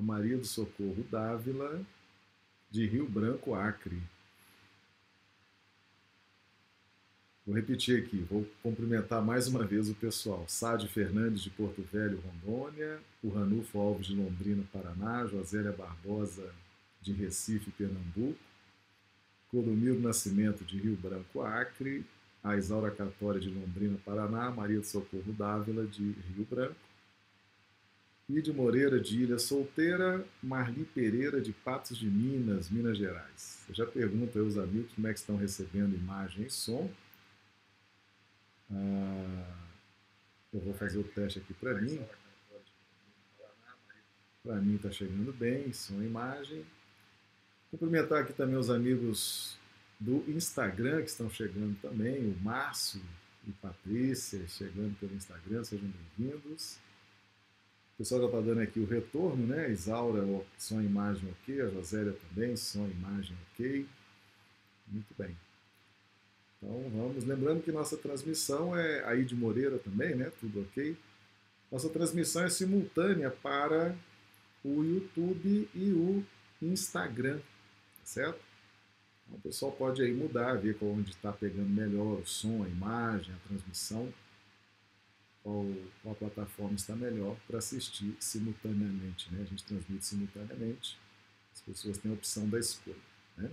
a Maria do Socorro Dávila, de Rio Branco, Acre. Vou repetir aqui, vou cumprimentar mais uma vez o pessoal. Sádio Fernandes de Porto Velho, Rondônia, o Ranulfo Alves de Londrina, Paraná, Josélia Barbosa de Recife, Pernambuco, Clodomiro Nascimento de Rio Branco, Acre, a Isaura Catória de Londrina, Paraná, Maria do Socorro Dávila de Rio Branco, Lídia Moreira de Ilha Solteira, Marli Pereira de Patos de Minas, Minas Gerais. Eu já pergunto aos amigos como é que estão recebendo imagem e som. Ah, eu vou fazer o teste aqui para mim. Para mim está chegando bem, som e imagem. Cumprimentar aqui também os amigos do Instagram que estão chegando também, o Márcio e Patrícia chegando pelo Instagram, sejam bem-vindos. Pessoal já está dando aqui o retorno, né? Isaura, som e imagem ok, a Josélia também, som e imagem ok. Muito bem. Então vamos, lembrando que nossa transmissão é aí de Moreira também, né? Tudo ok. Nossa transmissão é simultânea para o YouTube e o Instagram, tá certo? Então, o pessoal pode aí mudar, ver onde está pegando melhor o som, a imagem, a transmissão, qual, qual plataforma está melhor para assistir simultaneamente, né? A gente transmite simultaneamente, as pessoas têm a opção da escolha, né?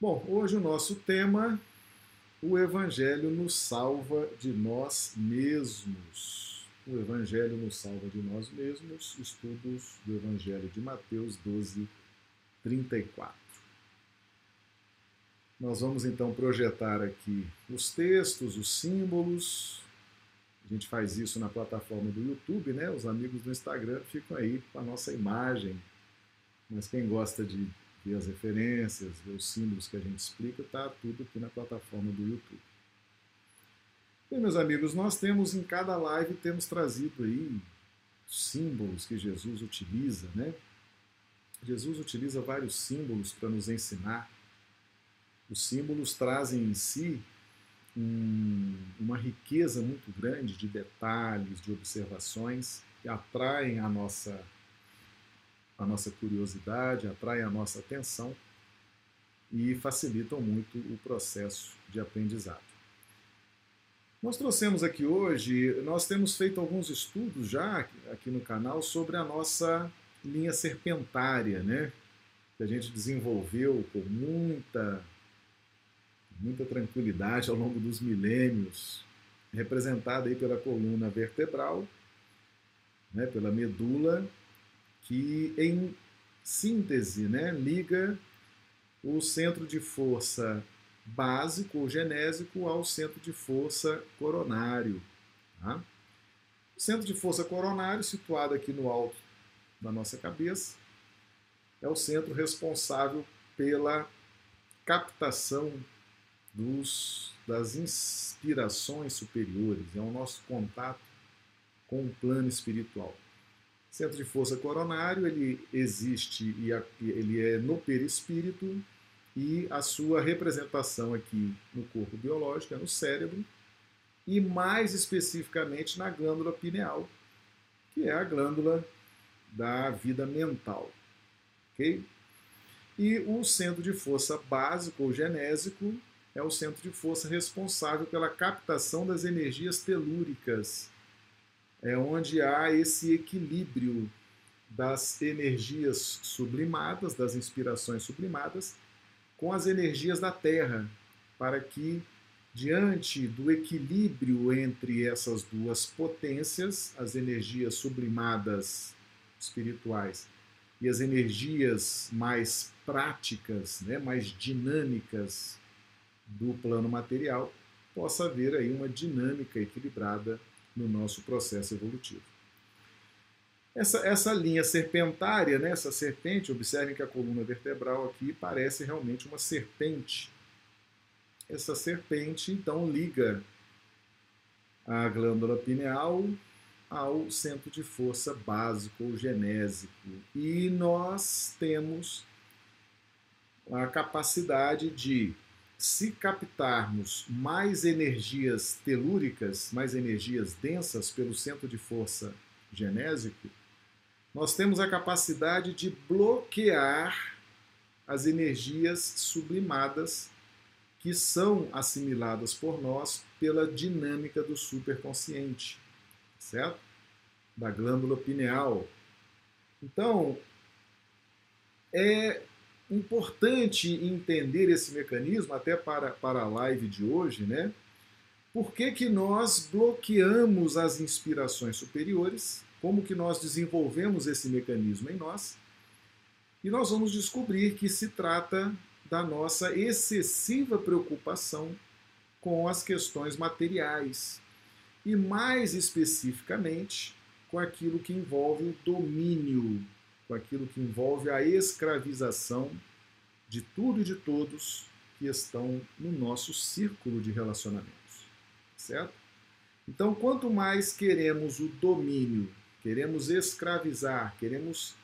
Bom, hoje o nosso tema, o Evangelho nos salva de nós mesmos. O Evangelho nos salva de nós mesmos, estudos do Evangelho de Mateus 12, 34. Nós vamos então projetar aqui os textos, os símbolos. A gente faz isso na plataforma do YouTube, né? Os amigos do Instagram ficam aí com a nossa imagem. Mas quem gosta de ver as referências, ver os símbolos que a gente explica, está tudo aqui na plataforma do YouTube. Bem, meus amigos, nós temos em cada live temos trazido aí símbolos que Jesus utiliza, né? Jesus utiliza vários símbolos para nos ensinar. Os símbolos trazem em si um, uma riqueza muito grande de detalhes, de observações que atraem a nossa a nossa curiosidade, atraem a nossa atenção e facilitam muito o processo de aprendizado. Nós trouxemos aqui hoje, nós temos feito alguns estudos já aqui no canal sobre a nossa linha serpentária, né? Que a gente desenvolveu com muita, muita tranquilidade ao longo dos milênios, representada aí pela coluna vertebral, né? pela medula que em síntese né, liga o centro de força básico ou genésico ao centro de força coronário. Tá? O centro de força coronário, situado aqui no alto da nossa cabeça, é o centro responsável pela captação dos, das inspirações superiores, é o nosso contato com o plano espiritual. Centro de força coronário, ele existe e ele é no perispírito e a sua representação aqui no corpo biológico é no cérebro e mais especificamente na glândula pineal, que é a glândula da vida mental. OK? E o centro de força básico ou genésico é o centro de força responsável pela captação das energias telúricas. É onde há esse equilíbrio das energias sublimadas, das inspirações sublimadas, com as energias da Terra, para que, diante do equilíbrio entre essas duas potências, as energias sublimadas espirituais e as energias mais práticas, né, mais dinâmicas do plano material, possa haver aí uma dinâmica equilibrada no nosso processo evolutivo. Essa, essa linha serpentária, né, essa serpente, observem que a coluna vertebral aqui parece realmente uma serpente. Essa serpente, então, liga a glândula pineal ao centro de força básico ou genésico. E nós temos a capacidade de se captarmos mais energias telúricas, mais energias densas pelo centro de força genésico, nós temos a capacidade de bloquear as energias sublimadas que são assimiladas por nós pela dinâmica do superconsciente, certo? Da glândula pineal. Então, é importante entender esse mecanismo, até para, para a live de hoje, né? Por que, que nós bloqueamos as inspirações superiores? Como que nós desenvolvemos esse mecanismo em nós? E nós vamos descobrir que se trata da nossa excessiva preocupação com as questões materiais e mais especificamente com aquilo que envolve o domínio com aquilo que envolve a escravização de tudo e de todos que estão no nosso círculo de relacionamentos. Certo? Então, quanto mais queremos o domínio, queremos escravizar, queremos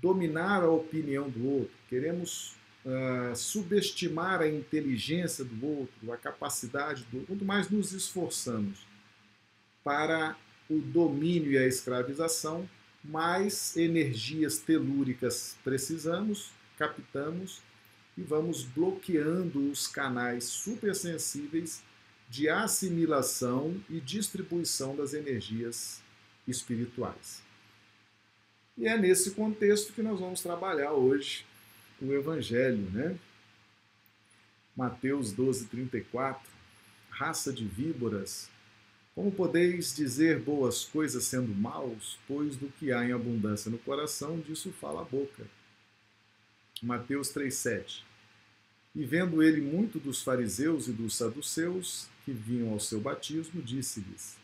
dominar a opinião do outro, queremos uh, subestimar a inteligência do outro, a capacidade do outro, quanto mais nos esforçamos para o domínio e a escravização, mais energias telúricas precisamos, captamos e vamos bloqueando os canais supersensíveis de assimilação e distribuição das energias espirituais. E é nesse contexto que nós vamos trabalhar hoje o Evangelho, né? Mateus 12, 34. Raça de víboras, como podeis dizer boas coisas sendo maus? Pois do que há em abundância no coração, disso fala a boca. Mateus 3,7 E vendo ele muito dos fariseus e dos saduceus que vinham ao seu batismo, disse-lhes: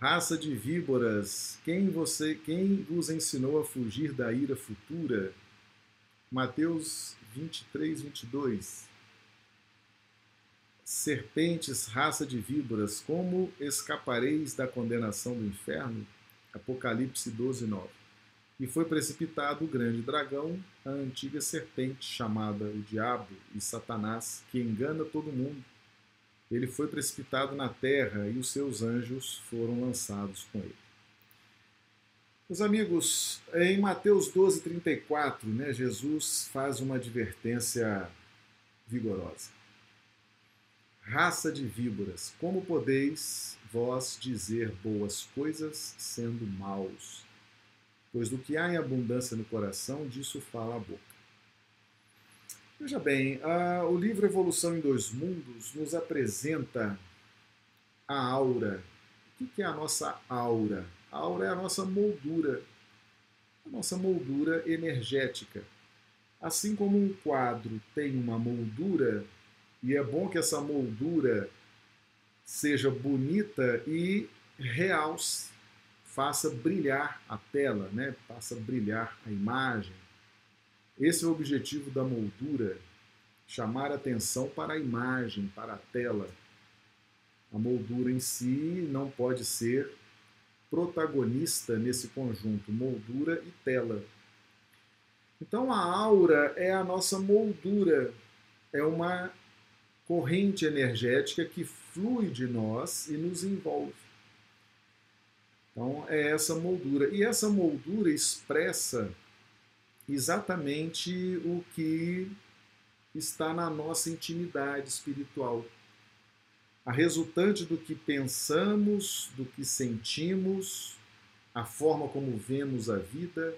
Raça de víboras, quem você, quem vos ensinou a fugir da ira futura? Mateus 23, 22 serpentes, raça de víboras, como escapareis da condenação do inferno? Apocalipse 12, 9. E foi precipitado o grande dragão, a antiga serpente, chamada o Diabo e Satanás, que engana todo mundo. Ele foi precipitado na terra e os seus anjos foram lançados com ele. Meus amigos, em Mateus 12, 34, né, Jesus faz uma advertência vigorosa. Raça de víboras, como podeis vós dizer boas coisas sendo maus? Pois do que há em abundância no coração, disso fala a boca. Veja bem, a, o livro Evolução em Dois Mundos nos apresenta a aura. O que é a nossa aura? A aura é a nossa moldura, a nossa moldura energética. Assim como um quadro tem uma moldura, e é bom que essa moldura seja bonita e realce, faça brilhar a tela, né? faça brilhar a imagem. Esse é o objetivo da moldura, chamar atenção para a imagem, para a tela. A moldura em si não pode ser protagonista nesse conjunto, moldura e tela. Então a aura é a nossa moldura, é uma corrente energética que flui de nós e nos envolve. Então, é essa moldura. E essa moldura expressa exatamente o que está na nossa intimidade espiritual. A resultante do que pensamos, do que sentimos, a forma como vemos a vida,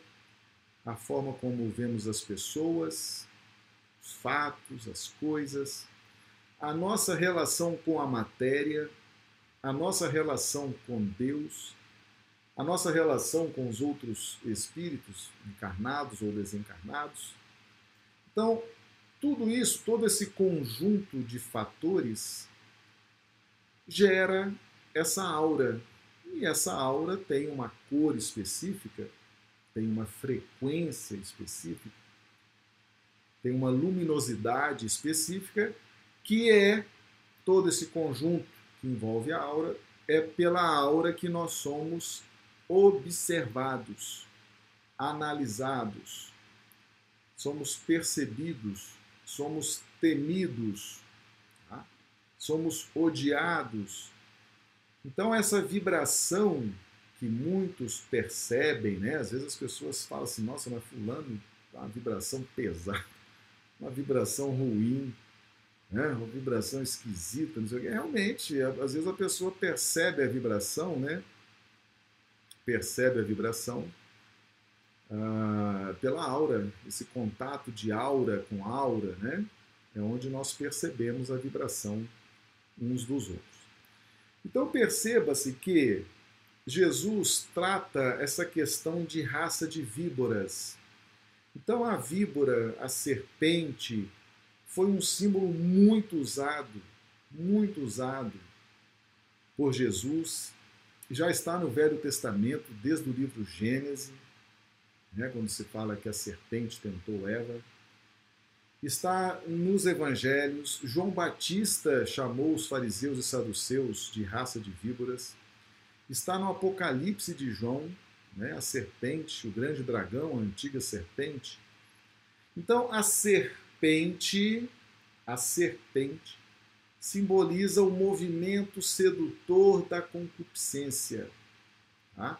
a forma como vemos as pessoas, os fatos, as coisas a nossa relação com a matéria, a nossa relação com Deus, a nossa relação com os outros espíritos, encarnados ou desencarnados. Então, tudo isso, todo esse conjunto de fatores gera essa aura. E essa aura tem uma cor específica, tem uma frequência específica, tem uma luminosidade específica que é todo esse conjunto que envolve a aura, é pela aura que nós somos observados, analisados, somos percebidos, somos temidos, tá? somos odiados. Então, essa vibração que muitos percebem, né? Às vezes as pessoas falam assim, nossa, mas fulano uma vibração pesada, uma vibração ruim, né? uma vibração esquisita, não sei o quê. Realmente, às vezes a pessoa percebe a vibração, né? Percebe a vibração ah, pela aura, esse contato de aura com aura, né? É onde nós percebemos a vibração uns dos outros. Então perceba-se que Jesus trata essa questão de raça de víboras. Então a víbora, a serpente, foi um símbolo muito usado, muito usado por Jesus. Já está no Velho Testamento, desde o livro Gênesis, né, quando se fala que a serpente tentou Eva. Está nos evangelhos. João Batista chamou os fariseus e saduceus de raça de víboras. Está no Apocalipse de João, né, a serpente, o grande dragão, a antiga serpente. Então, a serpente, a serpente, simboliza o movimento sedutor da concupiscência. Tá?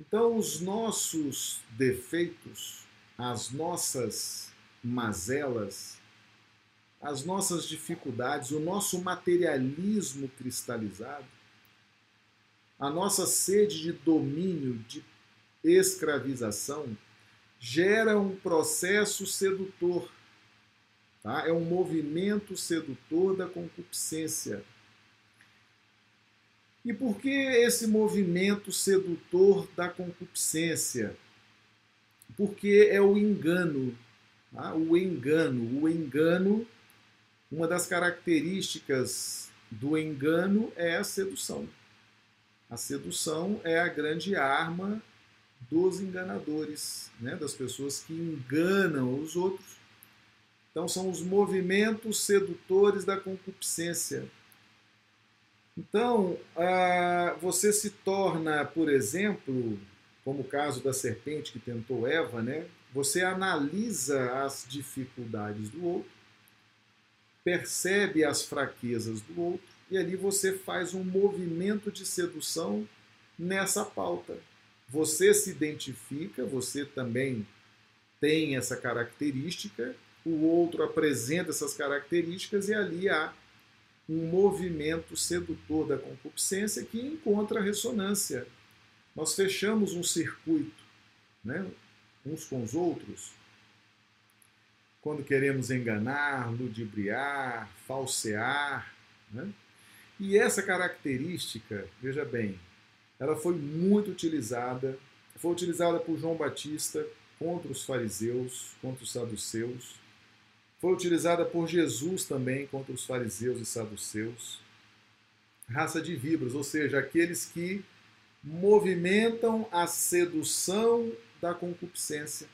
Então, os nossos defeitos, as nossas mazelas, as nossas dificuldades, o nosso materialismo cristalizado, a nossa sede de domínio, de escravização, gera um processo sedutor. Tá? É um movimento sedutor da concupiscência. E por que esse movimento sedutor da concupiscência? Porque é o engano Tá? O engano. O engano, uma das características do engano é a sedução. A sedução é a grande arma dos enganadores, né? das pessoas que enganam os outros. Então, são os movimentos sedutores da concupiscência. Então, ah, você se torna, por exemplo, como o caso da serpente que tentou Eva, né? Você analisa as dificuldades do outro, percebe as fraquezas do outro e ali você faz um movimento de sedução nessa pauta. Você se identifica, você também tem essa característica, o outro apresenta essas características e ali há um movimento sedutor da concupiscência que encontra ressonância. Nós fechamos um circuito, né? uns com os outros, quando queremos enganar, ludibriar, falsear. Né? E essa característica, veja bem, ela foi muito utilizada, foi utilizada por João Batista contra os fariseus, contra os saduceus, foi utilizada por Jesus também contra os fariseus e saduceus. Raça de víboras, ou seja, aqueles que movimentam a sedução da concupiscência.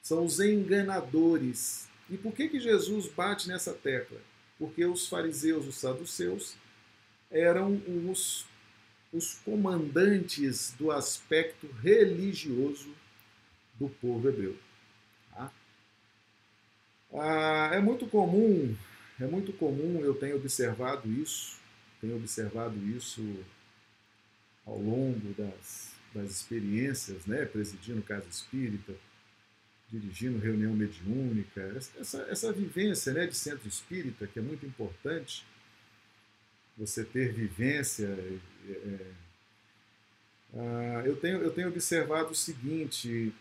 São os enganadores. E por que, que Jesus bate nessa tecla? Porque os fariseus, os saduceus, eram os, os comandantes do aspecto religioso do povo hebreu. Ah, é muito comum, é muito comum, eu tenho observado isso, tenho observado isso ao longo das, das experiências, né, presidindo casa espírita, dirigindo reunião mediúnica, essa, essa vivência né, de centro espírita, que é muito importante, você ter vivência. É, é, ah, eu, tenho, eu tenho observado o seguinte: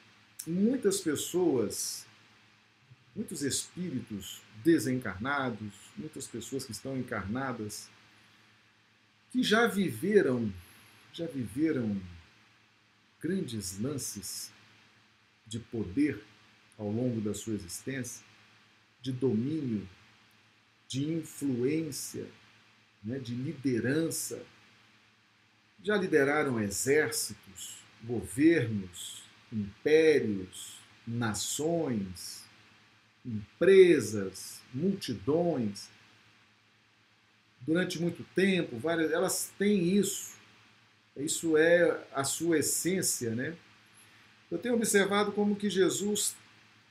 muitas pessoas, muitos espíritos desencarnados, muitas pessoas que estão encarnadas, que já viveram, já viveram grandes lances de poder ao longo da sua existência, de domínio, de influência, né, de liderança. Já lideraram exércitos, governos, impérios, nações, empresas, multidões. Durante muito tempo, várias, elas têm isso isso é a sua essência, né? Eu tenho observado como que Jesus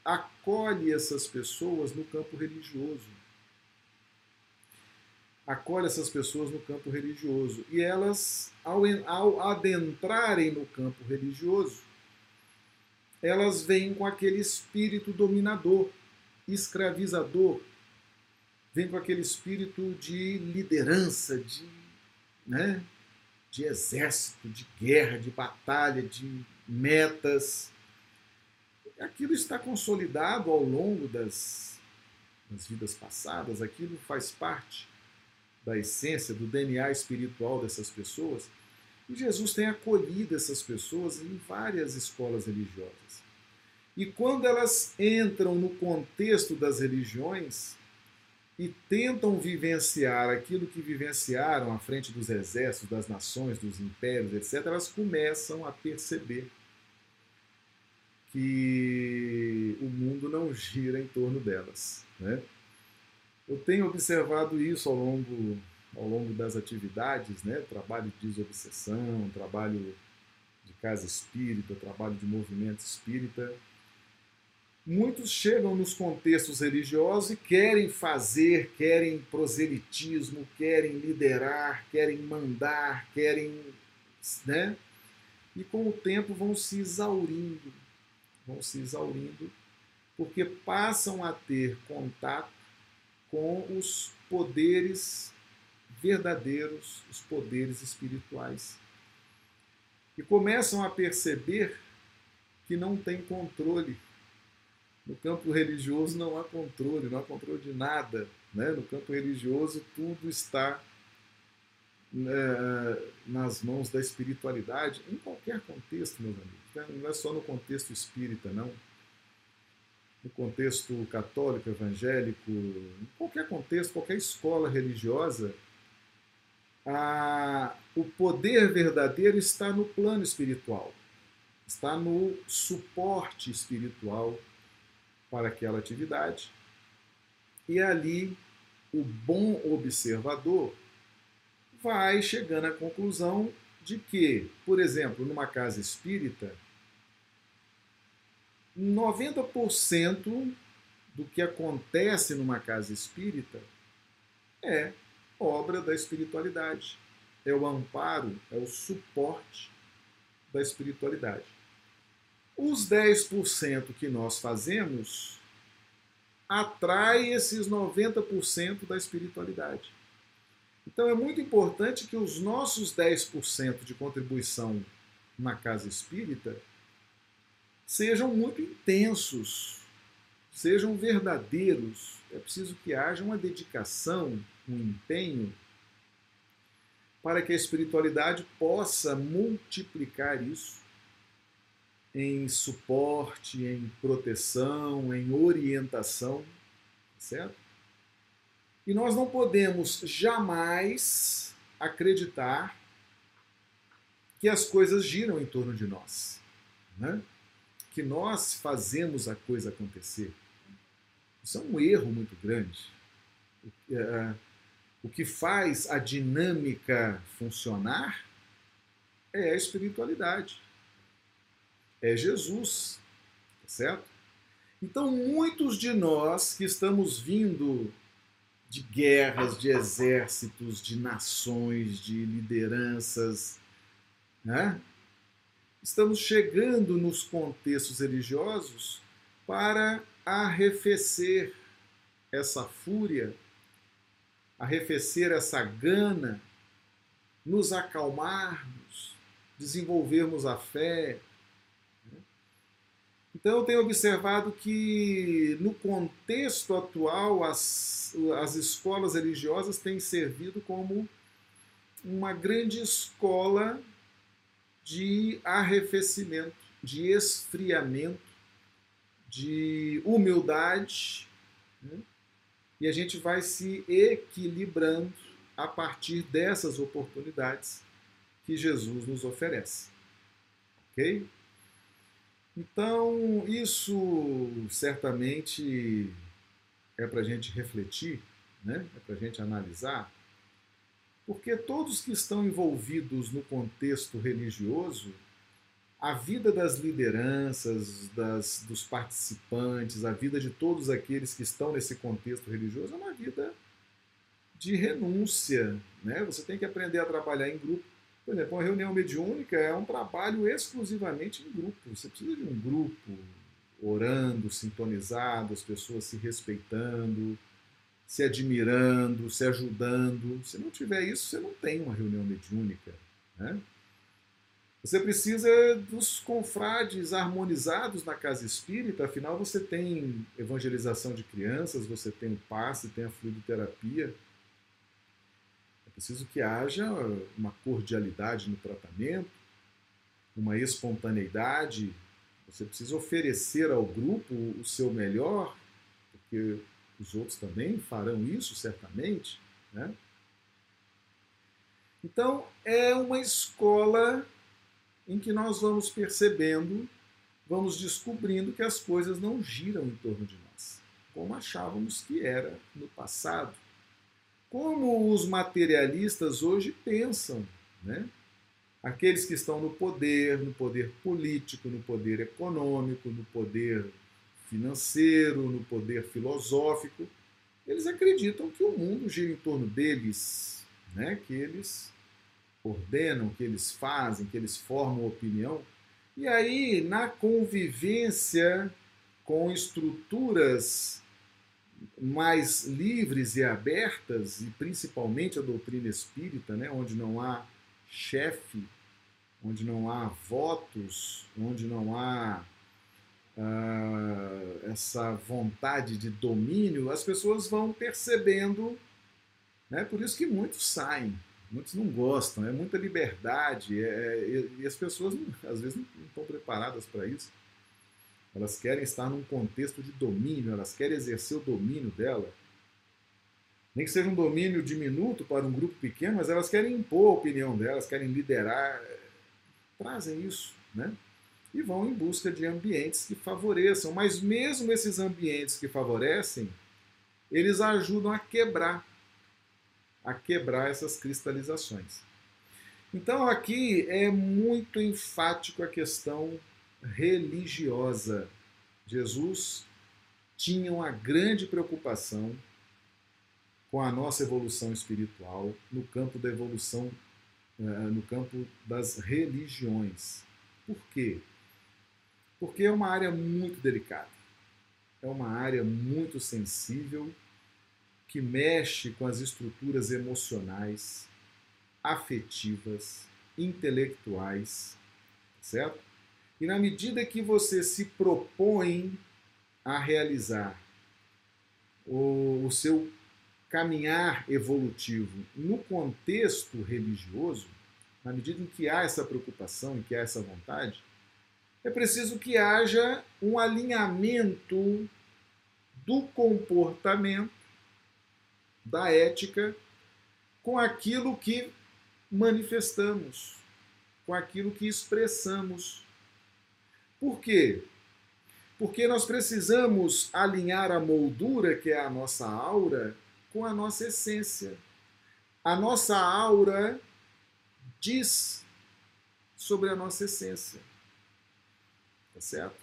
acolhe essas pessoas no campo religioso. acolhe essas pessoas no campo religioso. E elas, ao, ao adentrarem no campo religioso, elas vêm com aquele espírito dominador, escravizador, vêm com aquele espírito de liderança, de, né, de exército, de guerra, de batalha, de metas. Aquilo está consolidado ao longo das, das vidas passadas, aquilo faz parte da essência, do DNA espiritual dessas pessoas. E Jesus tem acolhido essas pessoas em várias escolas religiosas. E quando elas entram no contexto das religiões e tentam vivenciar aquilo que vivenciaram à frente dos exércitos, das nações, dos impérios, etc., elas começam a perceber que o mundo não gira em torno delas. Né? Eu tenho observado isso ao longo, ao longo das atividades, né? trabalho de desobsessão, trabalho de casa espírita, trabalho de movimento espírita. Muitos chegam nos contextos religiosos e querem fazer, querem proselitismo, querem liderar, querem mandar, querem. Né? E com o tempo vão se exaurindo, vão se exaurindo, porque passam a ter contato com os poderes verdadeiros, os poderes espirituais. E começam a perceber que não tem controle. No campo religioso não há controle, não há controle de nada. Né? No campo religioso tudo está né, nas mãos da espiritualidade, em qualquer contexto, meus amigos. Né? Não é só no contexto espírita, não no contexto católico, evangélico, em qualquer contexto, qualquer escola religiosa, a, o poder verdadeiro está no plano espiritual, está no suporte espiritual para aquela atividade. E ali o bom observador vai chegando à conclusão de que, por exemplo, numa casa espírita, 90% do que acontece numa casa espírita é obra da espiritualidade. É o amparo, é o suporte da espiritualidade. Os 10% que nós fazemos atrai esses 90% da espiritualidade. Então é muito importante que os nossos 10% de contribuição na casa espírita sejam muito intensos, sejam verdadeiros. É preciso que haja uma dedicação, um empenho, para que a espiritualidade possa multiplicar isso em suporte, em proteção, em orientação, certo? E nós não podemos jamais acreditar que as coisas giram em torno de nós. Né? que nós fazemos a coisa acontecer. Isso é um erro muito grande. O que faz a dinâmica funcionar é a espiritualidade. É Jesus, tá certo? Então, muitos de nós que estamos vindo de guerras, de exércitos, de nações, de lideranças, né? estamos chegando nos contextos religiosos para arrefecer essa fúria, arrefecer essa gana, nos acalmarmos, desenvolvermos a fé. Então, eu tenho observado que, no contexto atual, as, as escolas religiosas têm servido como uma grande escola de arrefecimento, de esfriamento, de humildade, né? e a gente vai se equilibrando a partir dessas oportunidades que Jesus nos oferece. Ok? Então, isso certamente é para a gente refletir, né? é para a gente analisar porque todos que estão envolvidos no contexto religioso, a vida das lideranças, das, dos participantes, a vida de todos aqueles que estão nesse contexto religioso é uma vida de renúncia. Né? Você tem que aprender a trabalhar em grupo. Por exemplo, uma reunião mediúnica é um trabalho exclusivamente em grupo. Você precisa de um grupo orando, sintonizado, as pessoas se respeitando, se admirando, se ajudando. Se não tiver isso, você não tem uma reunião mediúnica. Né? Você precisa dos confrades harmonizados na casa espírita, afinal você tem evangelização de crianças, você tem o passe, tem a fluidoterapia. Preciso que haja uma cordialidade no tratamento, uma espontaneidade. Você precisa oferecer ao grupo o seu melhor, porque os outros também farão isso, certamente. Né? Então, é uma escola em que nós vamos percebendo, vamos descobrindo que as coisas não giram em torno de nós, como achávamos que era no passado. Como os materialistas hoje pensam, né? Aqueles que estão no poder, no poder político, no poder econômico, no poder financeiro, no poder filosófico, eles acreditam que o mundo gira em torno deles, né? que eles ordenam, que eles fazem, que eles formam opinião. E aí, na convivência com estruturas mais livres e abertas, e principalmente a doutrina espírita, né, onde não há chefe, onde não há votos, onde não há uh, essa vontade de domínio, as pessoas vão percebendo, né, por isso que muitos saem, muitos não gostam, é muita liberdade, é, é, e as pessoas às vezes não, não estão preparadas para isso. Elas querem estar num contexto de domínio, elas querem exercer o domínio dela. Nem que seja um domínio diminuto para um grupo pequeno, mas elas querem impor a opinião delas, querem liderar. Trazem isso, né? E vão em busca de ambientes que favoreçam. Mas mesmo esses ambientes que favorecem, eles ajudam a quebrar a quebrar essas cristalizações. Então aqui é muito enfático a questão religiosa. Jesus tinha uma grande preocupação com a nossa evolução espiritual no campo da evolução, eh, no campo das religiões. Por quê? Porque é uma área muito delicada, é uma área muito sensível que mexe com as estruturas emocionais, afetivas, intelectuais, certo? E na medida que você se propõe a realizar o, o seu caminhar evolutivo no contexto religioso, na medida em que há essa preocupação, em que há essa vontade, é preciso que haja um alinhamento do comportamento da ética com aquilo que manifestamos, com aquilo que expressamos. Por quê? Porque nós precisamos alinhar a moldura, que é a nossa aura, com a nossa essência. A nossa aura diz sobre a nossa essência. Tá certo?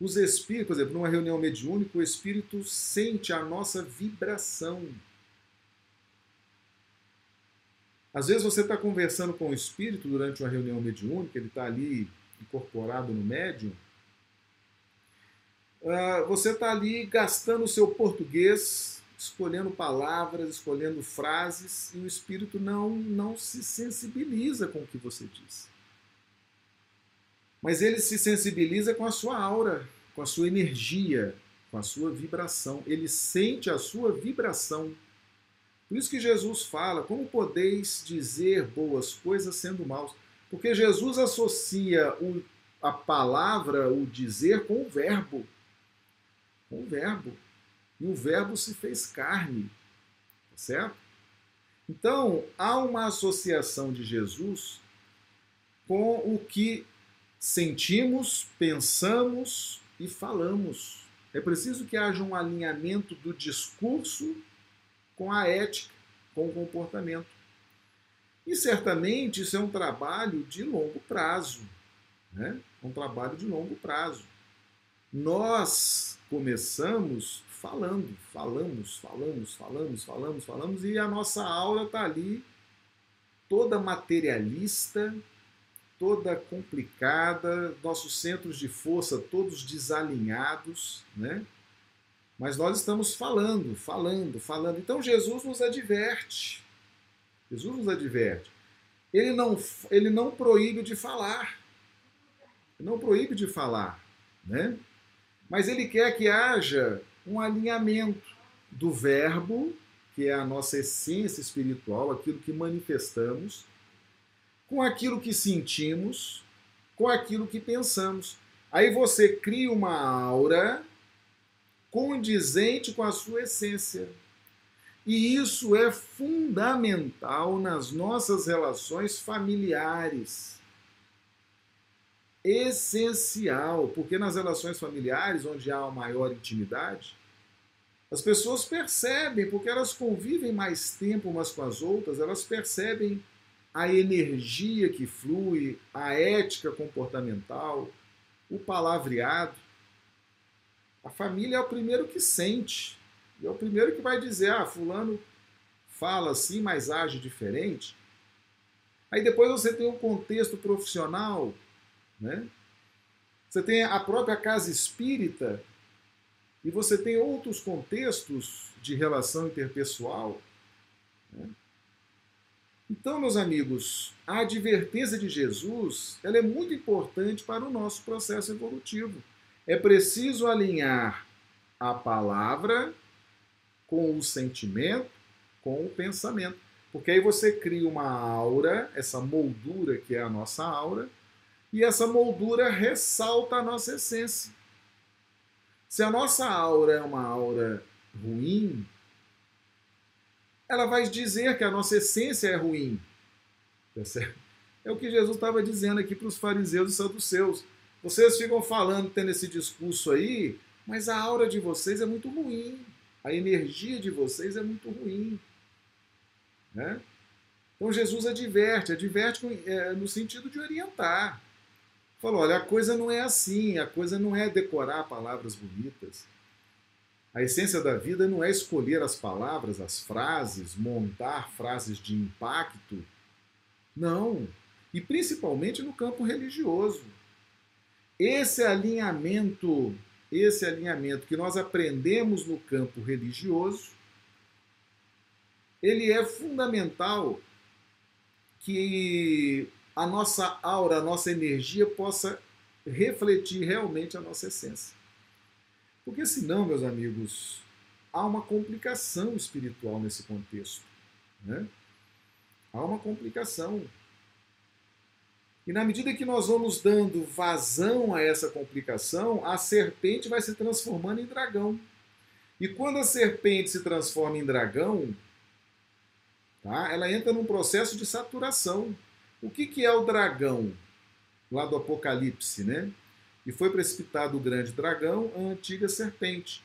Os espíritos, por exemplo, numa reunião mediúnica, o espírito sente a nossa vibração. Às vezes você está conversando com o espírito durante uma reunião mediúnica, ele está ali incorporado no médium. Uh, você está ali gastando o seu português, escolhendo palavras, escolhendo frases, e o espírito não, não se sensibiliza com o que você diz. Mas ele se sensibiliza com a sua aura, com a sua energia, com a sua vibração. Ele sente a sua vibração. Por isso que Jesus fala: como podeis dizer boas coisas sendo maus? Porque Jesus associa o, a palavra, o dizer, com o verbo. Com o verbo. E o verbo se fez carne. Tá certo? Então, há uma associação de Jesus com o que sentimos, pensamos e falamos. É preciso que haja um alinhamento do discurso com a ética, com o comportamento. E certamente isso é um trabalho de longo prazo. Né? Um trabalho de longo prazo. Nós começamos falando, falamos, falamos, falamos, falamos, falamos, e a nossa aura está ali toda materialista, toda complicada, nossos centros de força todos desalinhados, né? Mas nós estamos falando, falando, falando. Então Jesus nos adverte. Jesus nos adverte. Ele não, ele não proíbe de falar. Ele não proíbe de falar, né? Mas ele quer que haja um alinhamento do verbo, que é a nossa essência espiritual, aquilo que manifestamos, com aquilo que sentimos, com aquilo que pensamos. Aí você cria uma aura condizente com a sua essência. E isso é fundamental nas nossas relações familiares. Essencial, porque nas relações familiares, onde há uma maior intimidade, as pessoas percebem, porque elas convivem mais tempo umas com as outras, elas percebem a energia que flui, a ética comportamental, o palavreado. A família é o primeiro que sente, é o primeiro que vai dizer: ah, Fulano fala assim, mas age diferente. Aí depois você tem um contexto profissional, né? Você tem a própria casa espírita e você tem outros contextos de relação interpessoal. Né? Então, meus amigos, a advertência de Jesus ela é muito importante para o nosso processo evolutivo. É preciso alinhar a palavra com o sentimento, com o pensamento. Porque aí você cria uma aura, essa moldura que é a nossa aura, e essa moldura ressalta a nossa essência. Se a nossa aura é uma aura ruim, ela vai dizer que a nossa essência é ruim. Tá é o que Jesus estava dizendo aqui para os fariseus e saduceus. Vocês ficam falando, tendo esse discurso aí, mas a aura de vocês é muito ruim. A energia de vocês é muito ruim. Né? Então Jesus adverte, adverte é, no sentido de orientar. Falou, olha, a coisa não é assim, a coisa não é decorar palavras bonitas. A essência da vida não é escolher as palavras, as frases, montar frases de impacto. Não. E principalmente no campo religioso. Esse alinhamento, esse alinhamento que nós aprendemos no campo religioso, ele é fundamental que a nossa aura, a nossa energia possa refletir realmente a nossa essência. Porque senão, meus amigos, há uma complicação espiritual nesse contexto. Né? Há uma complicação. E na medida que nós vamos dando vazão a essa complicação, a serpente vai se transformando em dragão. E quando a serpente se transforma em dragão, tá, ela entra num processo de saturação. O que, que é o dragão? Lá do Apocalipse, né? e foi precipitado o grande dragão, a antiga serpente.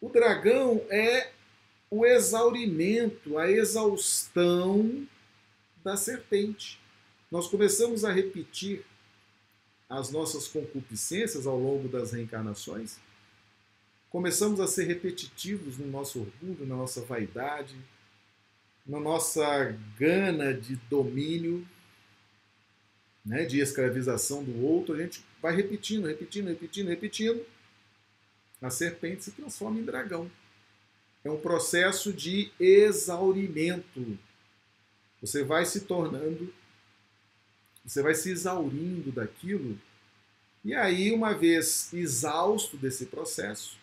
O dragão é o exaurimento, a exaustão da serpente. Nós começamos a repetir as nossas concupiscências ao longo das reencarnações, começamos a ser repetitivos no nosso orgulho, na nossa vaidade, na nossa gana de domínio, né, de escravização do outro, a gente vai repetindo, repetindo, repetindo, repetindo. A serpente se transforma em dragão. É um processo de exaurimento. Você vai se tornando, você vai se exaurindo daquilo, e aí, uma vez exausto desse processo,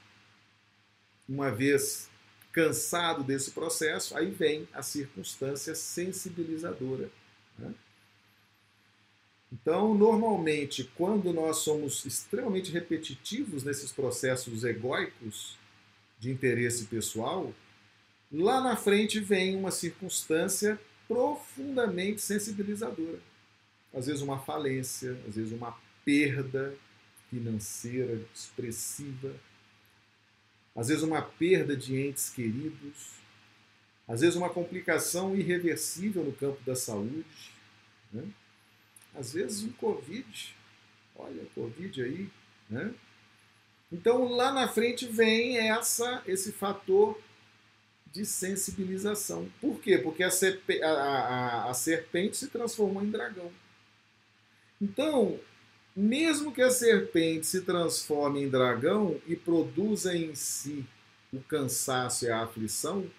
uma vez cansado desse processo, aí vem a circunstância sensibilizadora. Né? Então, normalmente, quando nós somos extremamente repetitivos nesses processos egóicos de interesse pessoal, lá na frente vem uma circunstância profundamente sensibilizadora. Às vezes, uma falência, às vezes, uma perda financeira expressiva, às vezes, uma perda de entes queridos, às vezes, uma complicação irreversível no campo da saúde. Né? Às vezes um Covid, olha, Covid aí, né? Então lá na frente vem essa esse fator de sensibilização. Por quê? Porque a, a, a, a serpente se transformou em dragão. Então, mesmo que a serpente se transforme em dragão e produza em si o cansaço e a aflição,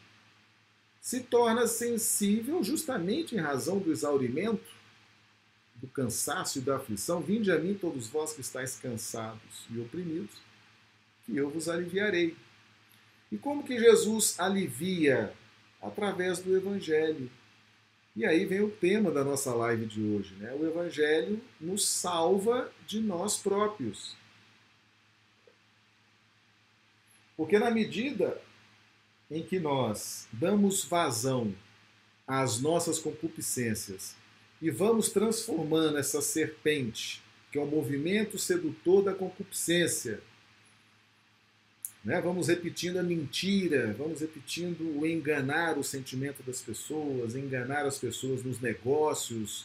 se torna sensível justamente em razão do exaurimento, do cansaço e da aflição. Vinde a mim todos vós que estáis cansados e oprimidos, que eu vos aliviarei. E como que Jesus alivia? Através do Evangelho. E aí vem o tema da nossa live de hoje, né? O Evangelho nos salva de nós próprios. Porque na medida em que nós damos vazão às nossas concupiscências e vamos transformando essa serpente, que é o movimento sedutor da concupiscência, né? Vamos repetindo a mentira, vamos repetindo o enganar o sentimento das pessoas, enganar as pessoas nos negócios,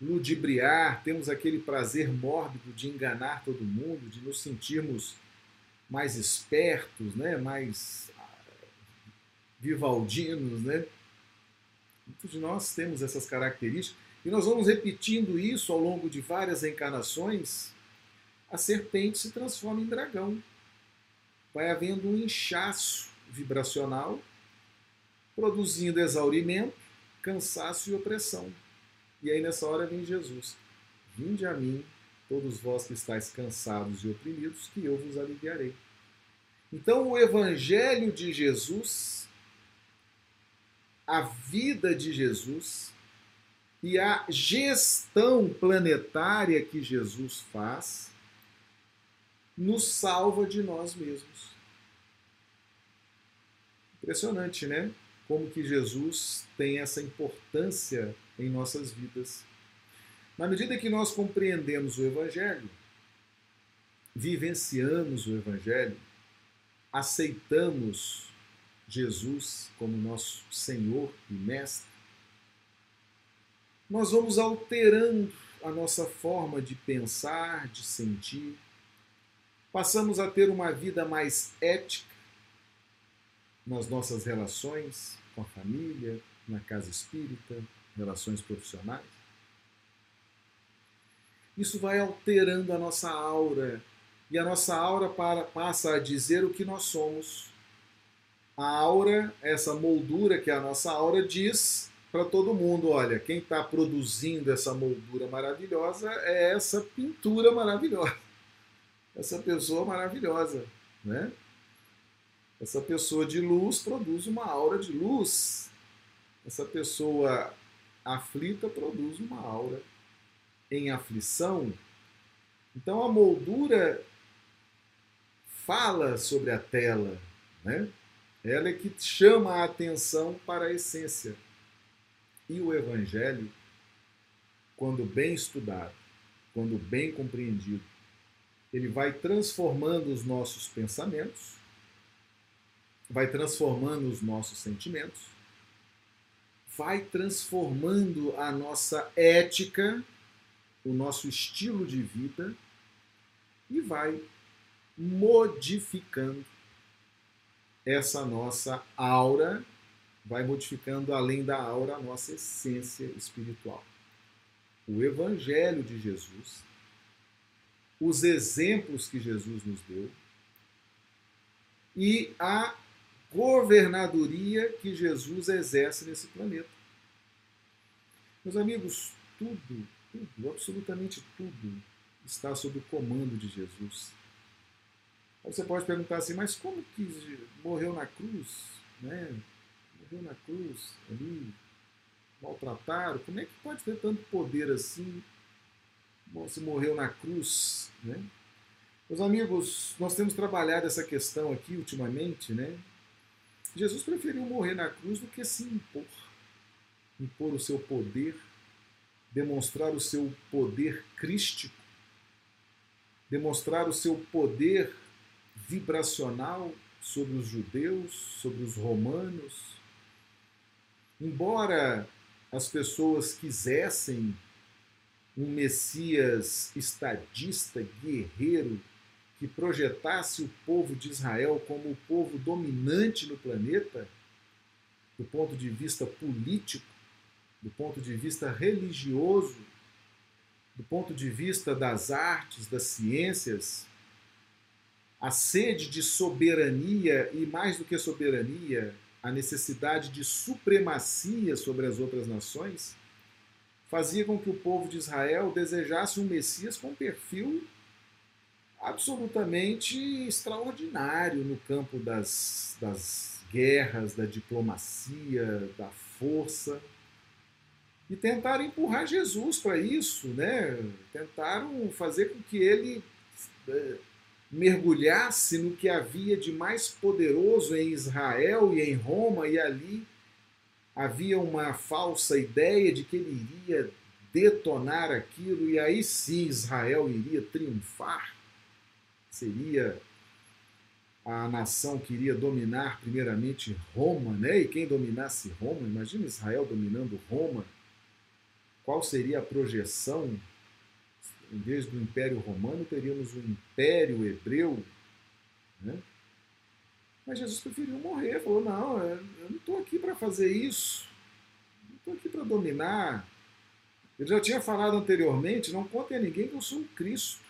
ludibriar, temos aquele prazer mórbido de enganar todo mundo, de nos sentirmos mais espertos, né? mais ah, vivaldinos. Né? Muitos de nós temos essas características e nós vamos repetindo isso ao longo de várias encarnações. A serpente se transforma em dragão vai havendo um inchaço vibracional, produzindo exaurimento, cansaço e opressão. E aí nessa hora vem Jesus. Vinde a mim, todos vós que estáis cansados e oprimidos, que eu vos aliviarei. Então o evangelho de Jesus, a vida de Jesus e a gestão planetária que Jesus faz nos salva de nós mesmos. Impressionante, né? Como que Jesus tem essa importância em nossas vidas. Na medida que nós compreendemos o Evangelho, vivenciamos o Evangelho, aceitamos Jesus como nosso Senhor e Mestre, nós vamos alterando a nossa forma de pensar, de sentir, Passamos a ter uma vida mais ética nas nossas relações com a família, na casa espírita, relações profissionais. Isso vai alterando a nossa aura e a nossa aura para, passa a dizer o que nós somos. A aura, essa moldura que a nossa aura, diz para todo mundo: olha, quem está produzindo essa moldura maravilhosa é essa pintura maravilhosa essa pessoa maravilhosa, né? Essa pessoa de luz produz uma aura de luz. Essa pessoa aflita produz uma aura em aflição. Então a moldura fala sobre a tela, né? Ela é que chama a atenção para a essência. E o evangelho, quando bem estudado, quando bem compreendido, ele vai transformando os nossos pensamentos, vai transformando os nossos sentimentos, vai transformando a nossa ética, o nosso estilo de vida e vai modificando essa nossa aura, vai modificando além da aura a nossa essência espiritual. O Evangelho de Jesus os exemplos que Jesus nos deu e a governadoria que Jesus exerce nesse planeta. Meus amigos, tudo, tudo, absolutamente tudo está sob o comando de Jesus. Você pode perguntar assim, mas como que morreu na cruz? Né? Morreu na cruz, ali, maltratado? Como é que pode ter tanto poder assim se morreu na cruz, né? Meus amigos, nós temos trabalhado essa questão aqui ultimamente, né? Jesus preferiu morrer na cruz do que se impor, impor o seu poder, demonstrar o seu poder crístico, demonstrar o seu poder vibracional sobre os judeus, sobre os romanos. Embora as pessoas quisessem um Messias estadista, guerreiro, que projetasse o povo de Israel como o povo dominante no planeta, do ponto de vista político, do ponto de vista religioso, do ponto de vista das artes, das ciências, a sede de soberania e, mais do que soberania, a necessidade de supremacia sobre as outras nações, fazia com que o povo de Israel desejasse um Messias com perfil absolutamente extraordinário no campo das, das guerras, da diplomacia, da força. E tentaram empurrar Jesus para isso, né? tentaram fazer com que ele eh, mergulhasse no que havia de mais poderoso em Israel e em Roma, e ali havia uma falsa ideia de que ele iria detonar aquilo, e aí sim Israel iria triunfar seria a nação que iria dominar primeiramente Roma, né? E quem dominasse Roma, imagina Israel dominando Roma. Qual seria a projeção? Em vez do Império Romano, teríamos o Império Hebreu, né? Mas Jesus preferiu morrer, falou: não, eu não estou aqui para fazer isso, não estou aqui para dominar. Ele já tinha falado anteriormente: não conte a ninguém que eu sou o Cristo.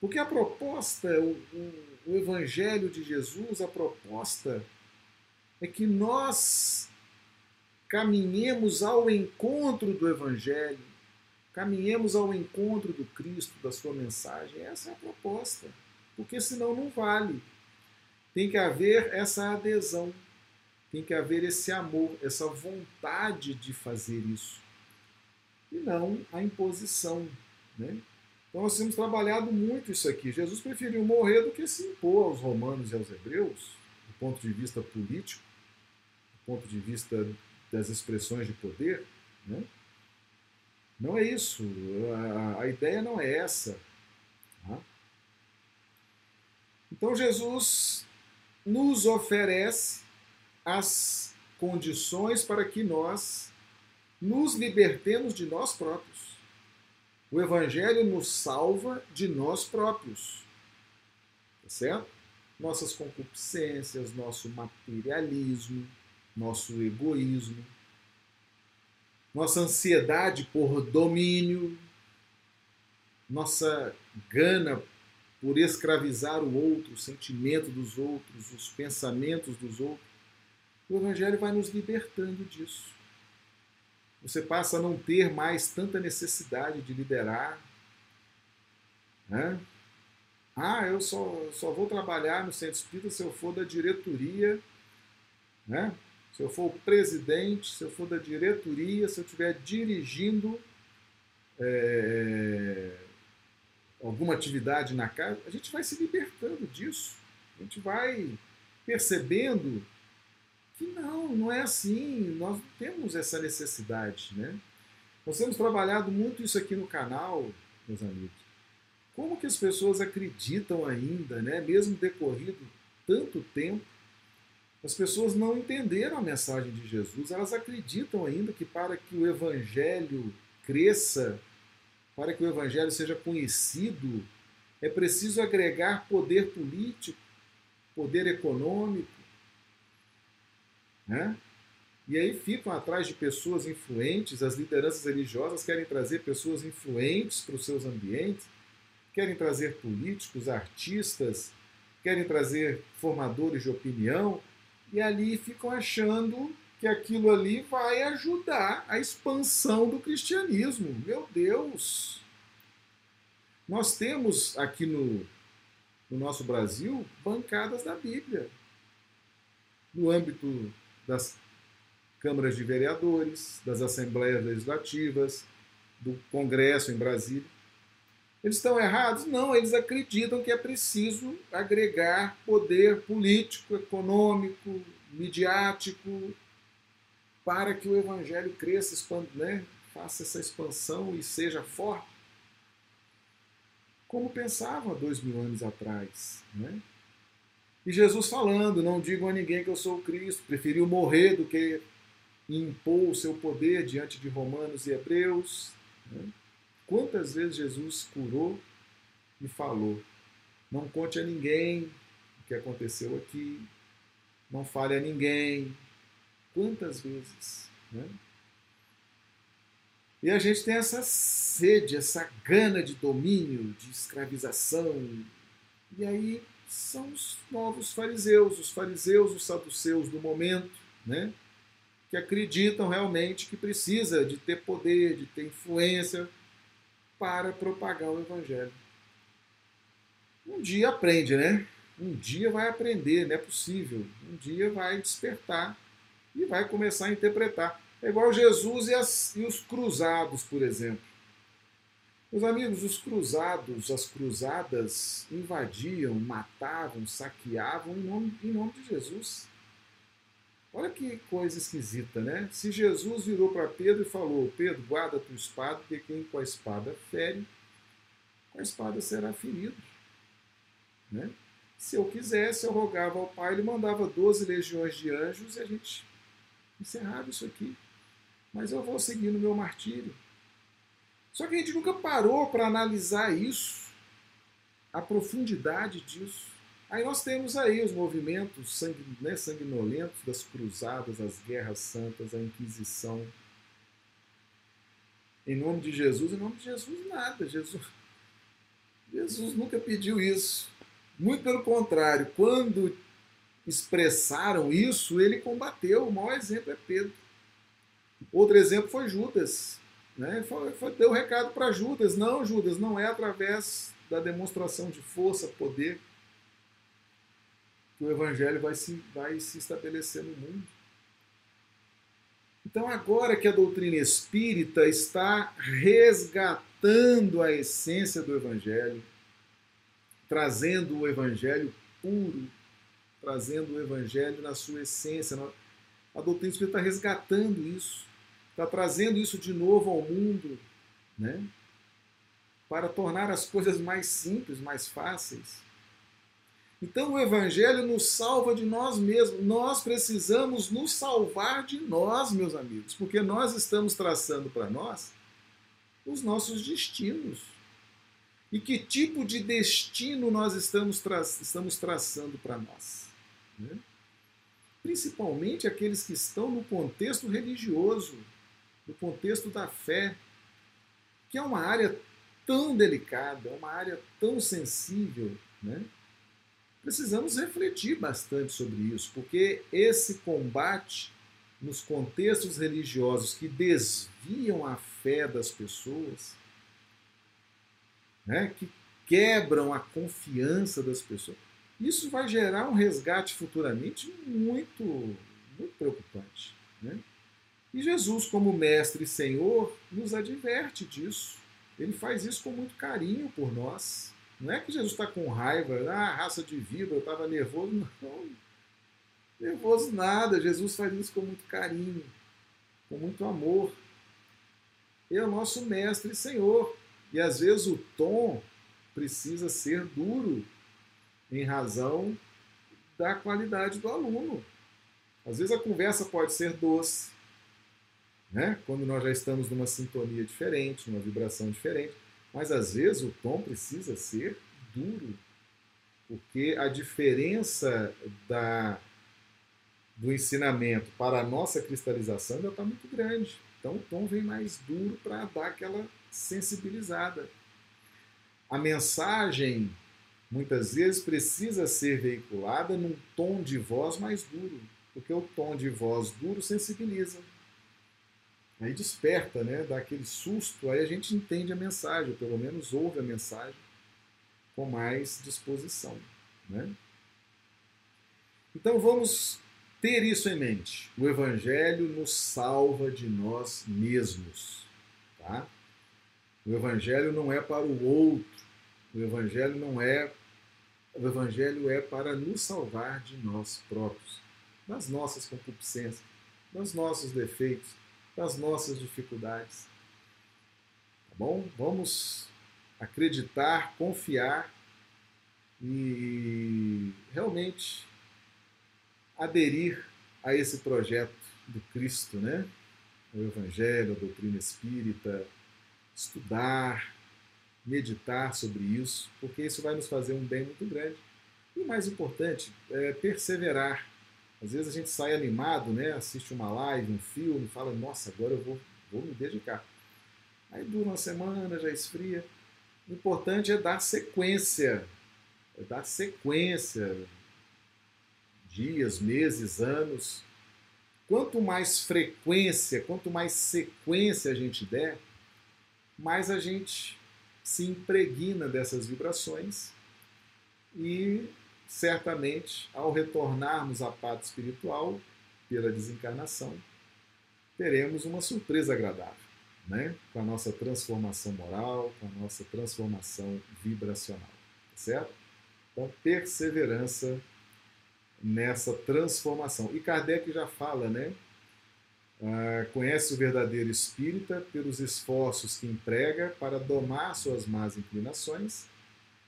Porque a proposta, o, o, o Evangelho de Jesus, a proposta é que nós caminhemos ao encontro do Evangelho, caminhemos ao encontro do Cristo, da sua mensagem. Essa é a proposta. Porque senão não vale. Tem que haver essa adesão, tem que haver esse amor, essa vontade de fazer isso. E não a imposição. Né? Então nós temos trabalhado muito isso aqui. Jesus preferiu morrer do que se impor aos romanos e aos hebreus, do ponto de vista político, do ponto de vista das expressões de poder. Né? Não é isso. A, ideia não é essa. Tá? Então Jesus nos oferece as condições para que nós nos libertemos de nós próprios. O Evangelho nos salva de nós próprios. Tá certo? Nossas concupiscências, nosso materialismo, nosso egoísmo, nossa ansiedade por domínio, nossa gana por escravizar o outro, o sentimento dos outros, os pensamentos dos outros. O Evangelho vai nos libertando disso você passa a não ter mais tanta necessidade de liderar. Né? Ah, eu só, só vou trabalhar no centro espírita se eu for da diretoria, né? se eu for presidente, se eu for da diretoria, se eu estiver dirigindo é, alguma atividade na casa, a gente vai se libertando disso. A gente vai percebendo que não, não é assim, nós temos essa necessidade, né? Nós temos trabalhado muito isso aqui no canal, meus amigos. Como que as pessoas acreditam ainda, né? Mesmo decorrido tanto tempo, as pessoas não entenderam a mensagem de Jesus, elas acreditam ainda que para que o evangelho cresça, para que o evangelho seja conhecido, é preciso agregar poder político, poder econômico, né? E aí ficam atrás de pessoas influentes, as lideranças religiosas querem trazer pessoas influentes para os seus ambientes, querem trazer políticos, artistas, querem trazer formadores de opinião, e ali ficam achando que aquilo ali vai ajudar a expansão do cristianismo. Meu Deus! Nós temos aqui no, no nosso Brasil bancadas da Bíblia. No âmbito das câmaras de vereadores, das assembleias legislativas, do Congresso em Brasília. Eles estão errados? Não, eles acreditam que é preciso agregar poder político, econômico, midiático, para que o evangelho cresça, né? faça essa expansão e seja forte. Como pensavam há dois mil anos atrás. Né? E Jesus falando: Não digam a ninguém que eu sou o Cristo, preferiu morrer do que impor o seu poder diante de romanos e hebreus. Né? Quantas vezes Jesus curou e falou? Não conte a ninguém o que aconteceu aqui. Não fale a ninguém. Quantas vezes? Né? E a gente tem essa sede, essa gana de domínio, de escravização. E aí são os novos fariseus, os fariseus, os saduceus do momento, né? que acreditam realmente que precisa de ter poder, de ter influência para propagar o evangelho. Um dia aprende, né? Um dia vai aprender, não é possível. Um dia vai despertar e vai começar a interpretar. É igual Jesus e, as, e os cruzados, por exemplo. Meus amigos, os cruzados, as cruzadas invadiam, matavam, saqueavam em nome, em nome de Jesus. Olha que coisa esquisita, né? Se Jesus virou para Pedro e falou: Pedro, guarda a tua espada, porque quem com a espada fere, com a espada será ferido. Né? Se eu quisesse, eu rogava ao Pai, ele mandava 12 legiões de anjos e a gente encerrava isso aqui. Mas eu vou seguir no meu martírio. Só que a gente nunca parou para analisar isso, a profundidade disso. Aí nós temos aí os movimentos sangue, né, sanguinolentos das cruzadas, as guerras santas, a Inquisição. Em nome de Jesus, em nome de Jesus, nada. Jesus, Jesus nunca pediu isso. Muito pelo contrário, quando expressaram isso, ele combateu. O maior exemplo é Pedro. Outro exemplo foi Judas. Né? Foi, foi, deu recado para Judas: não, Judas, não é através da demonstração de força, poder, que o evangelho vai se, vai se estabelecer no mundo. Então, agora que a doutrina espírita está resgatando a essência do evangelho, trazendo o evangelho puro, trazendo o evangelho na sua essência, a doutrina espírita está resgatando isso, está trazendo isso de novo ao mundo, né? para tornar as coisas mais simples, mais fáceis. Então o Evangelho nos salva de nós mesmos. Nós precisamos nos salvar de nós, meus amigos, porque nós estamos traçando para nós os nossos destinos. E que tipo de destino nós estamos, tra estamos traçando para nós? Né? Principalmente aqueles que estão no contexto religioso, no contexto da fé, que é uma área tão delicada, é uma área tão sensível, né? precisamos refletir bastante sobre isso, porque esse combate nos contextos religiosos que desviam a fé das pessoas, né, que quebram a confiança das pessoas, isso vai gerar um resgate futuramente muito, muito preocupante. Né? E Jesus, como mestre e senhor, nos adverte disso. Ele faz isso com muito carinho por nós. Não é que Jesus está com raiva, ah, raça de vida, eu estava nervoso. Não, nervoso nada. Jesus faz isso com muito carinho, com muito amor. Ele é o nosso mestre e senhor. E às vezes o tom precisa ser duro em razão da qualidade do aluno. Às vezes a conversa pode ser doce, né? quando nós já estamos numa sintonia diferente, numa vibração diferente. Mas às vezes o tom precisa ser duro, porque a diferença da, do ensinamento para a nossa cristalização já está muito grande. Então o tom vem mais duro para dar aquela sensibilizada. A mensagem muitas vezes precisa ser veiculada num tom de voz mais duro, porque o tom de voz duro sensibiliza. Aí desperta, né? dá aquele susto, aí a gente entende a mensagem, ou pelo menos ouve a mensagem com mais disposição. Né? Então vamos ter isso em mente. O Evangelho nos salva de nós mesmos. Tá? O Evangelho não é para o outro. O Evangelho não é. O Evangelho é para nos salvar de nós próprios, das nossas concupiscências, dos nossos defeitos das nossas dificuldades. Tá bom? Vamos acreditar, confiar e realmente aderir a esse projeto do Cristo, né? O Evangelho, a doutrina espírita, estudar, meditar sobre isso, porque isso vai nos fazer um bem muito grande. E o mais importante é perseverar. Às vezes a gente sai animado, né? assiste uma live, um filme, fala, nossa, agora eu vou, vou me dedicar. Aí dura uma semana, já esfria. O importante é dar sequência. É dar sequência. Dias, meses, anos. Quanto mais frequência, quanto mais sequência a gente der, mais a gente se impregna dessas vibrações e certamente ao retornarmos à pátria espiritual pela desencarnação, teremos uma surpresa agradável, né? Com a nossa transformação moral, com a nossa transformação vibracional, certo? Então, perseverança nessa transformação. E Kardec já fala, né? Ah, conhece o verdadeiro espírita pelos esforços que emprega para domar suas más inclinações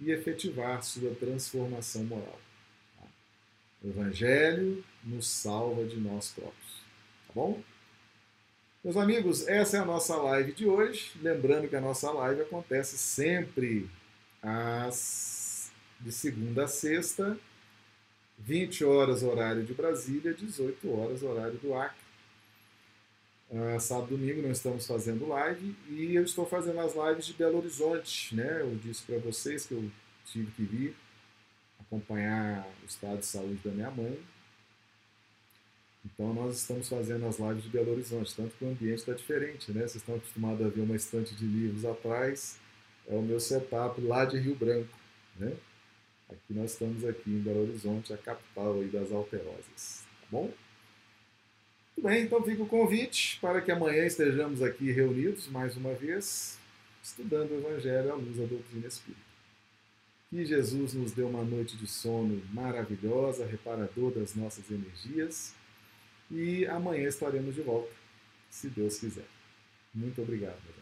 e efetivar sua transformação moral. O Evangelho nos salva de nós próprios. Tá bom? Meus amigos, essa é a nossa live de hoje. Lembrando que a nossa live acontece sempre às, de segunda a sexta, 20 horas horário de Brasília, 18 horas horário do Acre. Uh, sábado e domingo não estamos fazendo live e eu estou fazendo as lives de Belo Horizonte, né? Eu disse para vocês que eu tive que vir acompanhar o estado de saúde da minha mãe. Então nós estamos fazendo as lives de Belo Horizonte, tanto que o ambiente está diferente, né? Vocês estão acostumados a ver uma estante de livros atrás, é o meu setup lá de Rio Branco, né? Aqui nós estamos aqui em Belo Horizonte, a capital aí das Alterosas, tá bom? Muito bem, então fica o convite para que amanhã estejamos aqui reunidos mais uma vez, estudando o Evangelho à luz da doutrina espírita. Que Jesus nos dê uma noite de sono maravilhosa, reparador das nossas energias, e amanhã estaremos de volta, se Deus quiser. Muito obrigado.